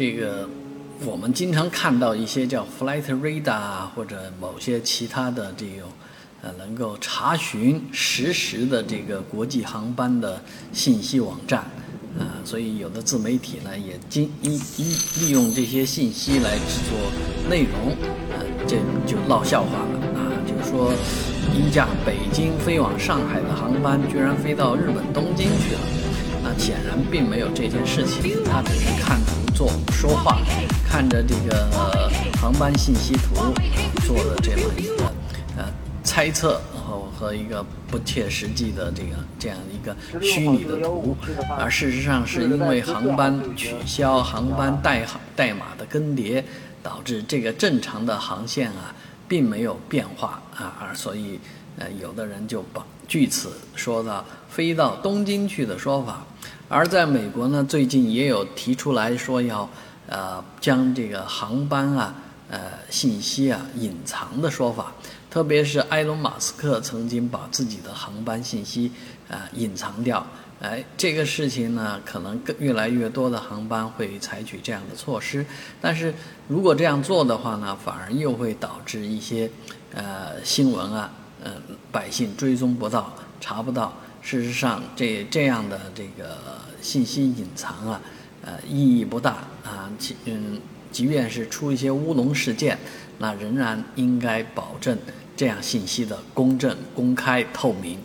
这个我们经常看到一些叫 Flight Radar，或者某些其他的这种呃能够查询实时的这个国际航班的信息网站啊，所以有的自媒体呢也经一一利用这些信息来制作内容，呃，这就闹笑话了啊，就是说一架北京飞往上海的航班居然飞到日本东京去了。显然并没有这件事情，他只是看图做说话，看着这个航班信息图做的这么一个呃猜测和和一个不切实际的这个这样一个虚拟的图，而事实上是因为航班取消、航班代号代码的更迭，导致这个正常的航线啊并没有变化啊，而所以呃有的人就把据此说到飞到东京去的说法。而在美国呢，最近也有提出来说要，呃，将这个航班啊，呃，信息啊隐藏的说法。特别是埃隆·马斯克曾经把自己的航班信息啊隐藏掉。哎，这个事情呢，可能更越来越多的航班会采取这样的措施。但是如果这样做的话呢，反而又会导致一些呃新闻啊，呃，百姓追踪不到、查不到。事实上，这这样的这个信息隐藏啊，呃，意义不大啊。其嗯，即便是出一些乌龙事件，那仍然应该保证这样信息的公正、公开、透明。